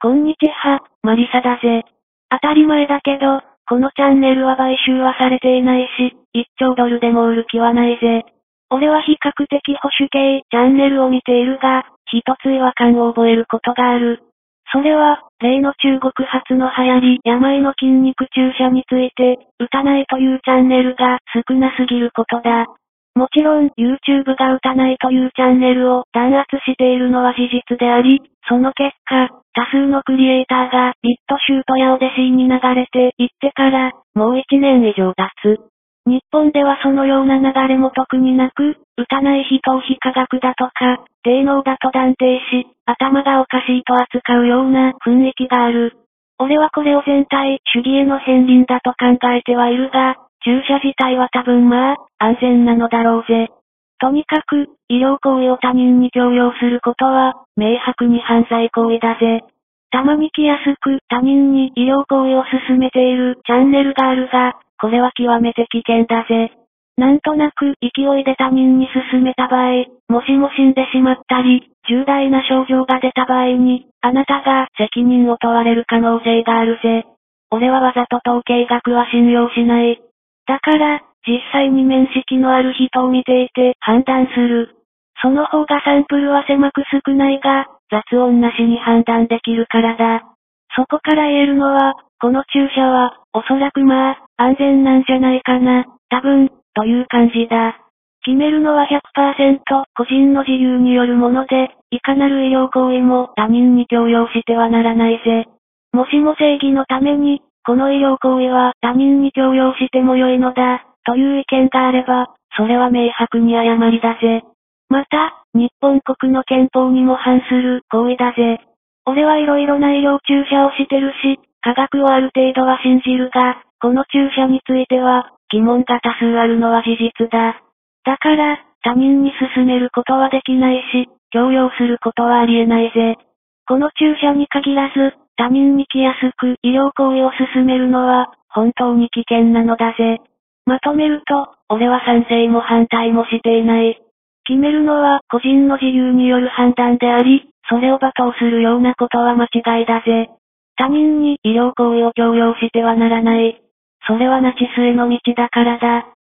こんにちは、マリサだぜ。当たり前だけど、このチャンネルは買収はされていないし、1兆ドルでも売る気はないぜ。俺は比較的保守系チャンネルを見ているが、一つ違和感を覚えることがある。それは、例の中国発の流行り、病の筋肉注射について、打たないというチャンネルが少なすぎることだ。もちろん、YouTube が打たないというチャンネルを弾圧しているのは事実であり、その結果、多数のクリエイターがビットシュートやオデシーに流れていってから、もう1年以上経つ。日本ではそのような流れも特になく、打たない人を非科学だとか、低能だと断定し、頭がおかしいと扱うような雰囲気がある。俺はこれを全体主義への片鱗だと考えてはいるが、注射自体は多分まあ、安全なのだろうぜ。とにかく、医療行為を他人に強要することは、明白に犯罪行為だぜ。たまに来やすく他人に医療行為を進めているチャンネルがあるが、これは極めて危険だぜ。なんとなく勢いで他人に進めた場合、もしも死んでしまったり、重大な症状が出た場合に、あなたが責任を問われる可能性があるぜ。俺はわざと統計学は信用しない。だから、実際に面識のある人を見ていて判断する。その方がサンプルは狭く少ないが、雑音なしに判断できるからだ。そこから言えるのは、この注射は、おそらくまあ、安全なんじゃないかな、多分、という感じだ。決めるのは100%個人の自由によるもので、いかなる医療行為も他人に強要してはならないぜ。もしも正義のために、この医療行為は他人に強要しても良いのだ、という意見があれば、それは明白に誤りだぜ。また、日本国の憲法にも反する行為だぜ。俺はいろいろな医療注射をしてるし、科学をある程度は信じるが、この注射については、疑問が多数あるのは事実だ。だから、他人に進めることはできないし、強要することはありえないぜ。この注射に限らず、他人に来やすく医療行為を進めるのは、本当に危険なのだぜ。まとめると、俺は賛成も反対もしていない。決めるのは個人の自由による判断であり、それを罵倒するようなことは間違いだぜ。他人に医療行為を強要してはならない。それはナチスへの道だからだ。